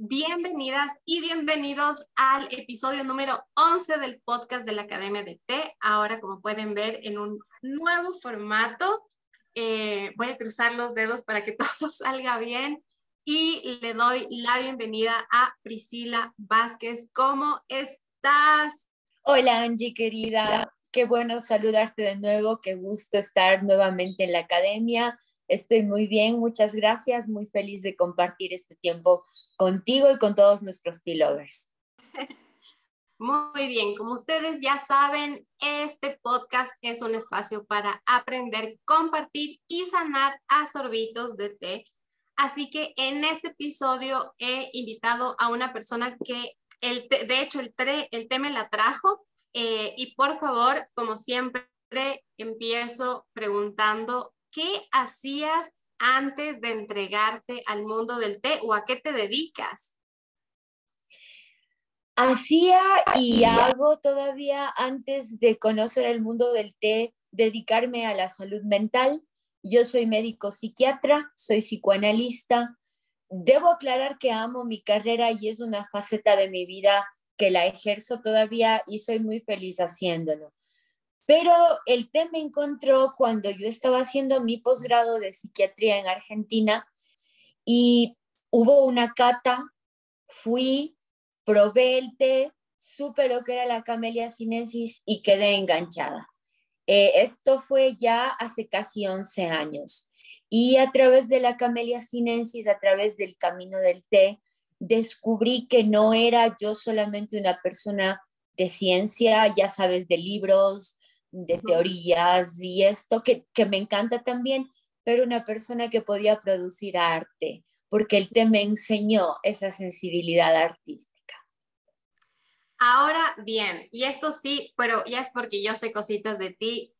Bienvenidas y bienvenidos al episodio número 11 del podcast de la Academia de Té. Ahora, como pueden ver, en un nuevo formato. Eh, voy a cruzar los dedos para que todo salga bien y le doy la bienvenida a Priscila Vázquez. ¿Cómo estás? Hola Angie, querida. Qué bueno saludarte de nuevo. Qué gusto estar nuevamente en la academia Estoy muy bien, muchas gracias, muy feliz de compartir este tiempo contigo y con todos nuestros tea lovers. Muy bien, como ustedes ya saben, este podcast es un espacio para aprender, compartir y sanar a sorbitos de té. Así que en este episodio he invitado a una persona que, el de hecho, el, el té me la trajo. Eh, y por favor, como siempre, empiezo preguntando ¿qué hacías antes de entregarte al mundo del té o a qué te dedicas? Hacía y hago todavía antes de conocer el mundo del té, dedicarme a la salud mental. Yo soy médico psiquiatra, soy psicoanalista. Debo aclarar que amo mi carrera y es una faceta de mi vida que la ejerzo todavía y soy muy feliz haciéndolo. Pero el té me encontró cuando yo estaba haciendo mi posgrado de psiquiatría en Argentina y hubo una cata, fui, probé el té, supe lo que era la Camellia sinensis y quedé enganchada. Eh, esto fue ya hace casi 11 años. Y a través de la Camellia sinensis, a través del camino del té, descubrí que no era yo solamente una persona de ciencia, ya sabes, de libros, de teorías y esto que, me encanta también, pero una persona que podía producir arte, porque el té me enseñó esa sensibilidad artística. Ahora bien, y esto sí, pero ya es porque yo sé cositas de ti.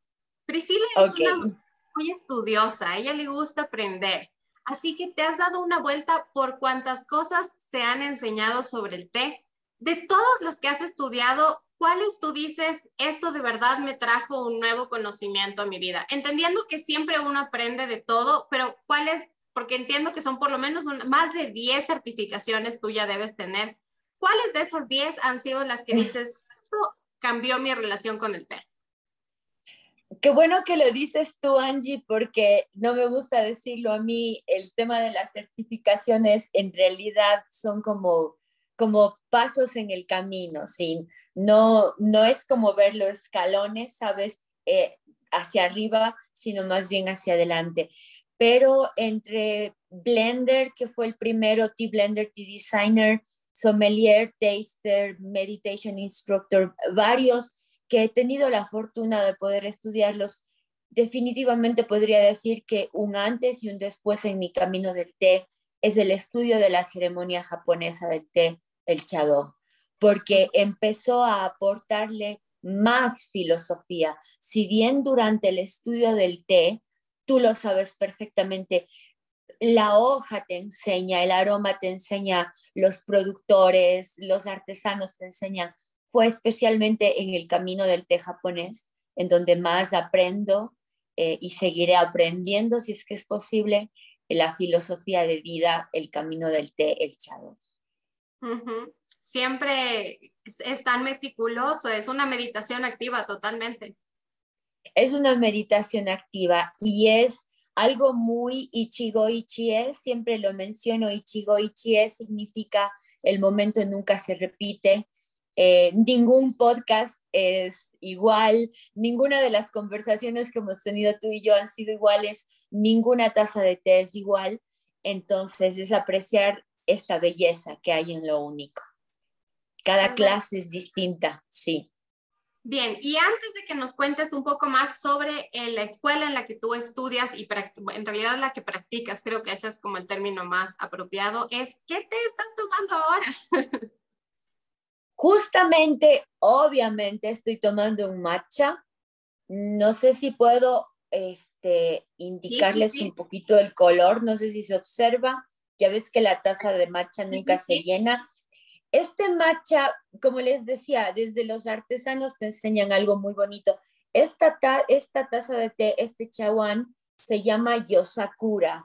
Priscila es una muy estudiosa, a ella le gusta aprender. Así que te has dado una vuelta por cuántas cosas se han enseñado sobre el té. De todos los que has estudiado, ¿cuáles tú dices, esto de verdad me trajo un nuevo conocimiento a mi vida? Entendiendo que siempre uno aprende de todo, pero ¿cuáles? Porque entiendo que son por lo menos más de 10 certificaciones tú ya debes tener. ¿Cuáles de esas 10 han sido las que dices, esto cambió mi relación con el té? Qué bueno que lo dices tú, Angie, porque no me gusta decirlo a mí. El tema de las certificaciones en realidad son como, como pasos en el camino, ¿sí? no, no es como ver los escalones, ¿sabes? Eh, hacia arriba, sino más bien hacia adelante. Pero entre Blender, que fue el primero, T-Blender, T-Designer, Sommelier, Taster, Meditation Instructor, varios que he tenido la fortuna de poder estudiarlos, definitivamente podría decir que un antes y un después en mi camino del té es el estudio de la ceremonia japonesa del té, el chado porque empezó a aportarle más filosofía. Si bien durante el estudio del té, tú lo sabes perfectamente, la hoja te enseña, el aroma te enseña, los productores, los artesanos te enseñan. Fue especialmente en el camino del té japonés, en donde más aprendo eh, y seguiré aprendiendo, si es que es posible, la filosofía de vida, el camino del té, el chado siempre es tan meticuloso, es una meditación activa totalmente. Es una meditación activa y es algo muy Ichigo Ichie, siempre lo menciono, Ichigo Ichie significa el momento nunca se repite. Eh, ningún podcast es igual, ninguna de las conversaciones que hemos tenido tú y yo han sido iguales, ninguna taza de té es igual. Entonces es apreciar esta belleza que hay en lo único. Cada clase es distinta, sí. Bien, y antes de que nos cuentes un poco más sobre eh, la escuela en la que tú estudias y en realidad la que practicas, creo que ese es como el término más apropiado, es ¿qué te estás tomando ahora? Justamente, obviamente, estoy tomando un matcha. No sé si puedo este, indicarles un poquito el color, no sé si se observa. Ya ves que la taza de matcha nunca se llena este matcha, como les decía, desde los artesanos te enseñan algo muy bonito. Esta, esta taza de té, este chawan, se llama Yosakura.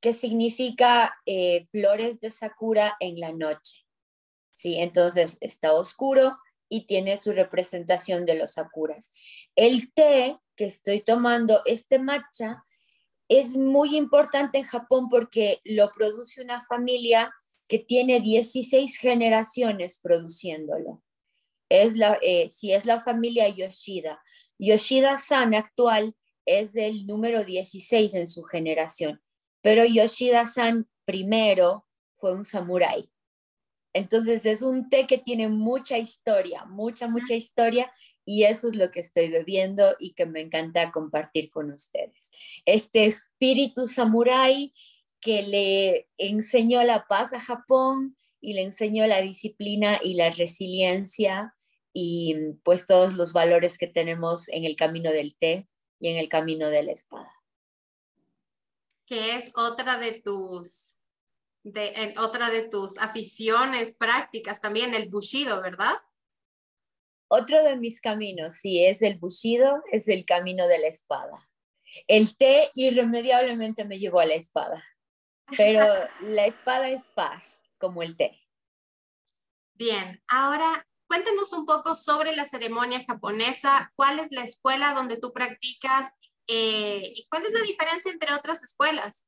que significa eh, flores de sakura en la noche. ¿sí? Entonces está oscuro y tiene su representación de los sakuras. El té que estoy tomando, este matcha, es muy importante en Japón porque lo produce una familia que tiene 16 generaciones produciéndolo. Es la, eh, si es la familia Yoshida. Yoshida-san actual es el número 16 en su generación, pero Yoshida-san primero fue un samurái. Entonces es un té que tiene mucha historia, mucha, mucha historia y eso es lo que estoy bebiendo y que me encanta compartir con ustedes. Este espíritu samurái que le enseñó la paz a Japón y le enseñó la disciplina y la resiliencia y pues todos los valores que tenemos en el camino del té y en el camino de la espada. Que es otra de tus de, otra de tus aficiones prácticas también, el bushido, ¿verdad? Otro de mis caminos, sí, es el bushido, es el camino de la espada. El té irremediablemente me llevó a la espada, pero la espada es paz, como el té. Bien, ahora cuéntanos un poco sobre la ceremonia japonesa, cuál es la escuela donde tú practicas eh, y cuál es la diferencia entre otras escuelas.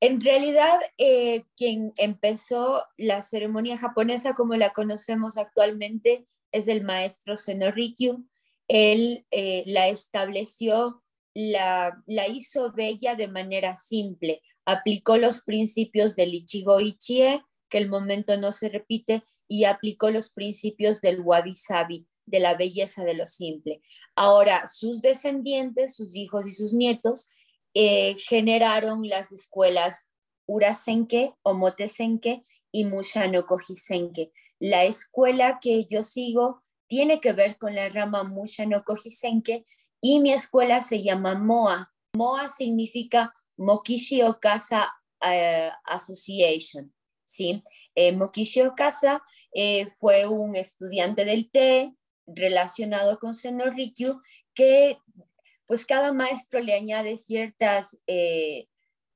En realidad, eh, quien empezó la ceremonia japonesa como la conocemos actualmente es el maestro Senorikyu. Él eh, la estableció, la, la, hizo bella de manera simple, aplicó los principios del Ichigo Ichie, que el momento no se repite, y aplicó los principios del Wabi Sabi, de la belleza de lo simple. Ahora, sus descendientes, sus hijos y sus nietos, eh, generaron las escuelas Urasenke, Omotesenke y Mushano Kojisenke. La escuela que yo sigo tiene que ver con la rama Mushano Kojisenke y mi escuela se llama MOA. MOA significa Mokishi Okasa eh, Association. ¿sí? Eh, Mokishi Okasa fue un estudiante del té relacionado con Senorikyu que pues cada maestro le añade ciertas eh,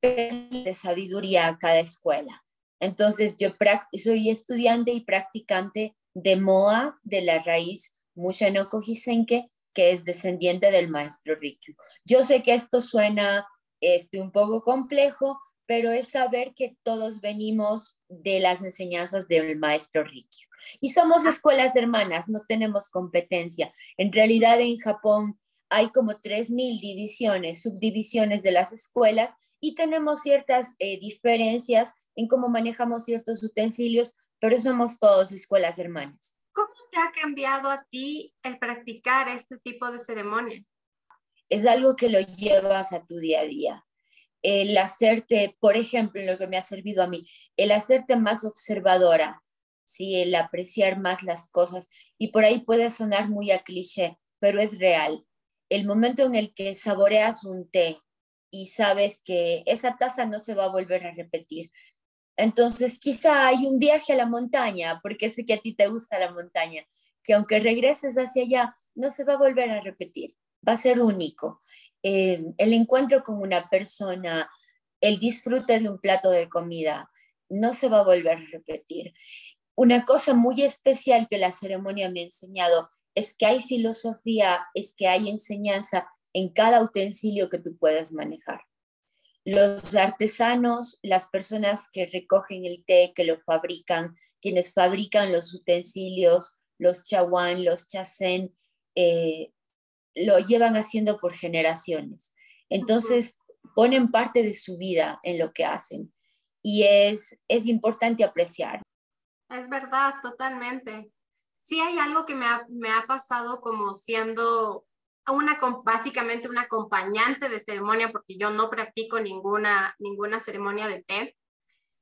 de sabiduría a cada escuela. Entonces, yo soy estudiante y practicante de MOA, de la raíz Mushano Kojisenke, que es descendiente del maestro Rikyu. Yo sé que esto suena este, un poco complejo, pero es saber que todos venimos de las enseñanzas del maestro Rikyu. Y somos escuelas hermanas, no tenemos competencia. En realidad en Japón hay como 3.000 divisiones, subdivisiones de las escuelas y tenemos ciertas eh, diferencias en cómo manejamos ciertos utensilios, pero somos todos escuelas hermanas. ¿Cómo te ha cambiado a ti el practicar este tipo de ceremonia? Es algo que lo llevas a tu día a día. El hacerte, por ejemplo, lo que me ha servido a mí, el hacerte más observadora, ¿sí? el apreciar más las cosas. Y por ahí puede sonar muy a cliché, pero es real el momento en el que saboreas un té y sabes que esa taza no se va a volver a repetir. Entonces, quizá hay un viaje a la montaña, porque sé que a ti te gusta la montaña, que aunque regreses hacia allá, no se va a volver a repetir, va a ser único. Eh, el encuentro con una persona, el disfrute de un plato de comida, no se va a volver a repetir. Una cosa muy especial que la ceremonia me ha enseñado es que hay filosofía, es que hay enseñanza en cada utensilio que tú puedas manejar. Los artesanos, las personas que recogen el té, que lo fabrican, quienes fabrican los utensilios, los chawan, los chasen, eh, lo llevan haciendo por generaciones. Entonces, ponen parte de su vida en lo que hacen y es, es importante apreciar. Es verdad, totalmente sí hay algo que me ha, me ha pasado como siendo una, básicamente una acompañante de ceremonia, porque yo no practico ninguna, ninguna ceremonia de té,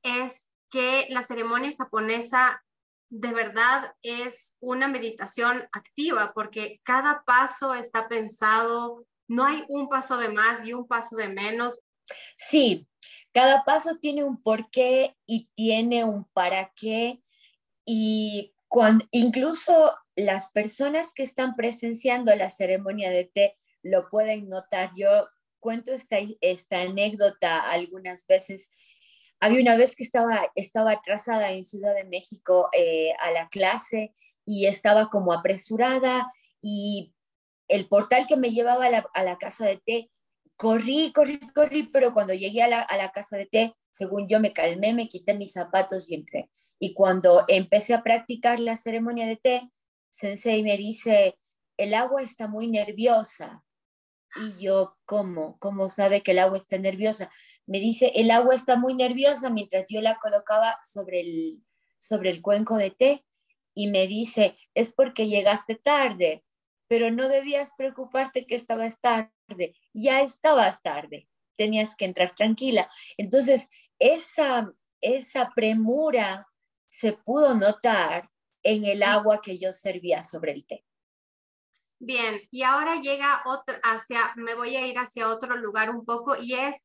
es que la ceremonia japonesa de verdad es una meditación activa, porque cada paso está pensado, no hay un paso de más y un paso de menos. Sí, cada paso tiene un porqué y tiene un para qué. Y cuando, incluso las personas que están presenciando la ceremonia de té lo pueden notar. Yo cuento esta, esta anécdota algunas veces. Había una vez que estaba, estaba atrasada en Ciudad de México eh, a la clase y estaba como apresurada y el portal que me llevaba a la, a la casa de té, corrí, corrí, corrí, pero cuando llegué a la, a la casa de té, según yo me calmé, me quité mis zapatos y entré. Y cuando empecé a practicar la ceremonia de té, Sensei me dice, el agua está muy nerviosa. Y yo, ¿cómo? ¿Cómo sabe que el agua está nerviosa? Me dice, el agua está muy nerviosa mientras yo la colocaba sobre el, sobre el cuenco de té. Y me dice, es porque llegaste tarde, pero no debías preocuparte que estabas tarde. Ya estabas tarde, tenías que entrar tranquila. Entonces, esa, esa premura se pudo notar en el agua que yo servía sobre el té. Bien, y ahora llega otro, hacia, me voy a ir hacia otro lugar un poco y es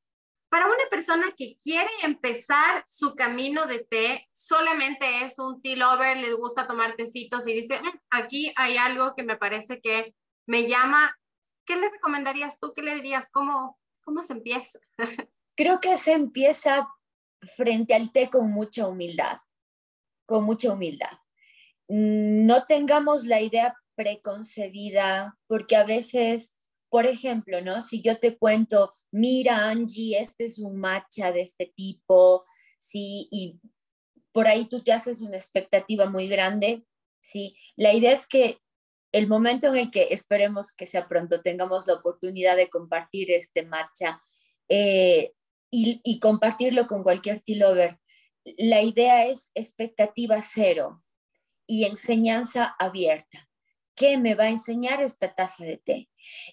para una persona que quiere empezar su camino de té, solamente es un tea lover, le gusta tomar tecitos y dice, mm, aquí hay algo que me parece que me llama. ¿Qué le recomendarías tú? ¿Qué le dirías? ¿Cómo, cómo se empieza? Creo que se empieza frente al té con mucha humildad, con mucha humildad. No tengamos la idea preconcebida, porque a veces, por ejemplo, ¿no? Si yo te cuento, mira Angie, este es un matcha de este tipo, sí, y por ahí tú te haces una expectativa muy grande, sí. La idea es que el momento en el que esperemos que sea pronto tengamos la oportunidad de compartir este matcha eh, y, compartirlo con cualquier tea la idea es expectativa cero y enseñanza abierta. ¿qué me va a enseñar esta taza de té?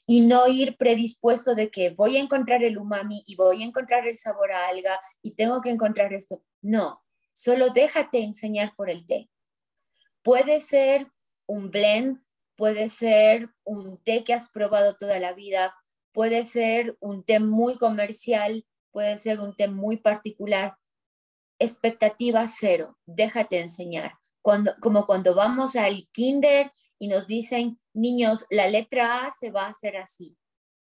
Y no ir predispuesto de que voy a encontrar el umami y voy a encontrar el sabor a alga y tengo que encontrar esto. No, solo déjate enseñar por el té. Puede ser un blend, puede ser un té que has probado toda la vida, puede ser un té muy comercial, puede ser un té muy particular. Expectativa cero, déjate enseñar. Cuando, como cuando vamos al kinder y nos dicen, niños, la letra A se va a hacer así.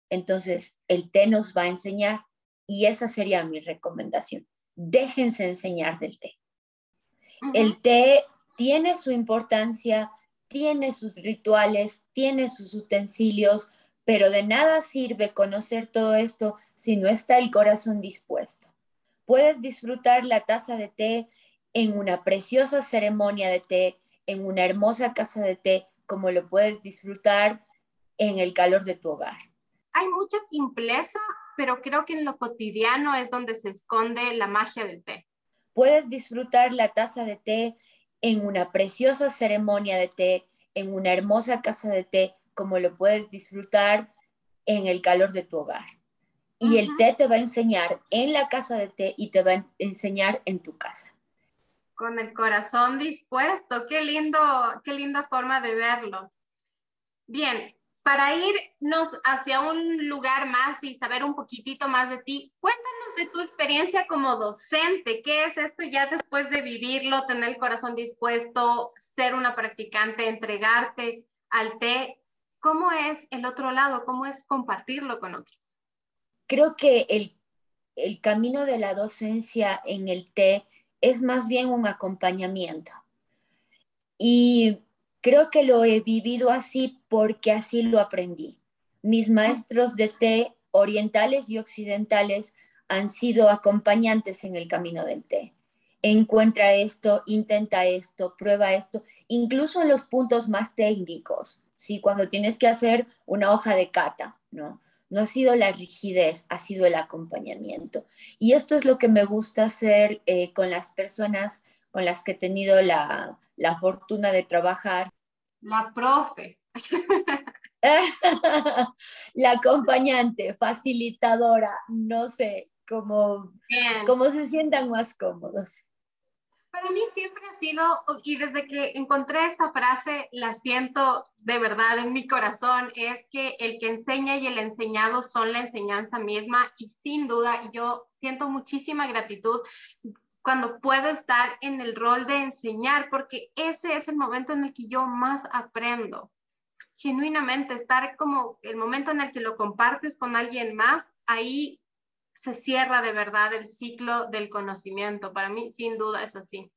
Entonces, el té nos va a enseñar y esa sería mi recomendación. Déjense enseñar del té. El té tiene su importancia, tiene sus rituales, tiene sus utensilios, pero de nada sirve conocer todo esto si no está el corazón dispuesto. Puedes disfrutar la taza de té en una preciosa ceremonia de té, en una hermosa casa de té, como lo puedes disfrutar en el calor de tu hogar. Hay mucha simpleza, pero creo que en lo cotidiano es donde se esconde la magia del té. Puedes disfrutar la taza de té en una preciosa ceremonia de té, en una hermosa casa de té, como lo puedes disfrutar en el calor de tu hogar. Y el té te va a enseñar en la casa de té y te va a enseñar en tu casa con el corazón dispuesto. Qué lindo, qué linda forma de verlo. Bien, para irnos hacia un lugar más y saber un poquitito más de ti, cuéntanos de tu experiencia como docente. ¿Qué es esto ya después de vivirlo, tener el corazón dispuesto, ser una practicante, entregarte al té? ¿Cómo es el otro lado? ¿Cómo es compartirlo con otros? Creo que el, el camino de la docencia en el té es más bien un acompañamiento. Y creo que lo he vivido así porque así lo aprendí. Mis maestros de té orientales y occidentales han sido acompañantes en el camino del té. Encuentra esto, intenta esto, prueba esto, incluso en los puntos más técnicos, ¿sí? cuando tienes que hacer una hoja de cata, ¿no? No ha sido la rigidez, ha sido el acompañamiento. Y esto es lo que me gusta hacer eh, con las personas con las que he tenido la, fortuna de trabajar. La profe. la acompañante, facilitadora, no sé, cómo, cómo se sientan más cómodos. Para mí siempre ha sido, y desde que encontré esta frase, la siento de verdad en mi corazón, es que el que enseña y el enseñado son la enseñanza misma y sin duda yo siento muchísima gratitud cuando puedo estar en el rol de enseñar, porque ese es el momento en el que yo más aprendo. genuinamente estar como el momento en el que lo compartes con alguien más, ahí se cierra de verdad el ciclo del conocimiento. Para mí, sin duda, es así.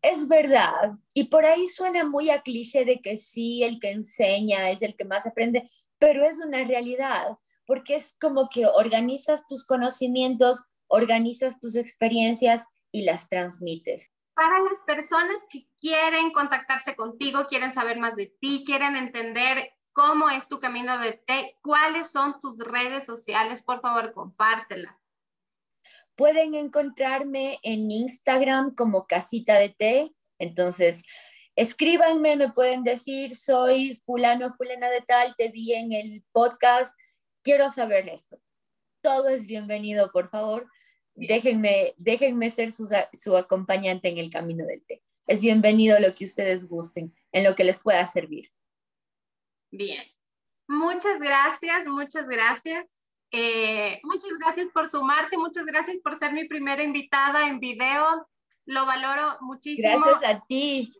Es verdad, y por ahí suena muy a cliché de que sí, el que enseña es el que más aprende, pero es una realidad, porque es como que organizas tus conocimientos, organizas tus experiencias y las transmites. Para las personas que quieren contactarse contigo, quieren saber más de ti, quieren entender cómo es tu camino de té, cuáles son tus redes sociales, por favor, compártelas. Pueden encontrarme en Instagram como Casita de Té. Entonces, escríbanme, me pueden decir, soy fulano, fulana de tal, te vi en el podcast, quiero saber esto. Todo es bienvenido, por favor. Déjenme, déjenme ser su, su acompañante en el camino del té. Es bienvenido lo que ustedes gusten, en lo que les pueda servir. Bien. Muchas gracias, muchas gracias. Eh, muchas gracias por sumarte, muchas gracias por ser mi primera invitada en video. Lo valoro muchísimo. Gracias a ti.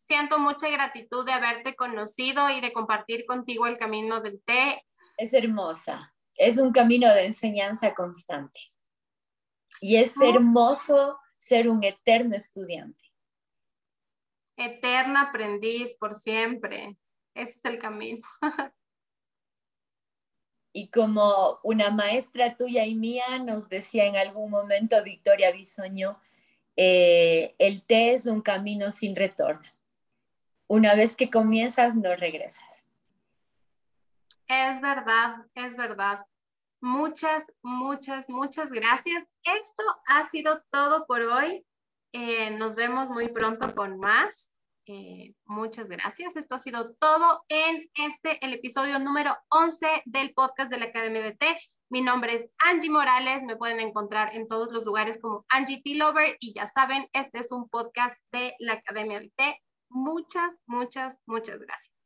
Siento mucha gratitud de haberte conocido y de compartir contigo el camino del té. Es hermosa. Es un camino de enseñanza constante. Y es hermoso ser un eterno estudiante. Eterna aprendiz por siempre. Ese es el camino. Y como una maestra tuya y mía nos decía en algún momento, Victoria Bisoño, eh, el té es un camino sin retorno. Una vez que comienzas, no regresas. Es verdad, es verdad. Muchas, muchas, muchas gracias. Esto ha sido todo por hoy. Eh, nos vemos muy pronto con más. Eh, muchas gracias. Esto ha sido todo en este, el episodio número 11 del podcast de la Academia de T. Mi nombre es Angie Morales. Me pueden encontrar en todos los lugares como Angie T. Lover. Y ya saben, este es un podcast de la Academia de T. Muchas, muchas, muchas gracias.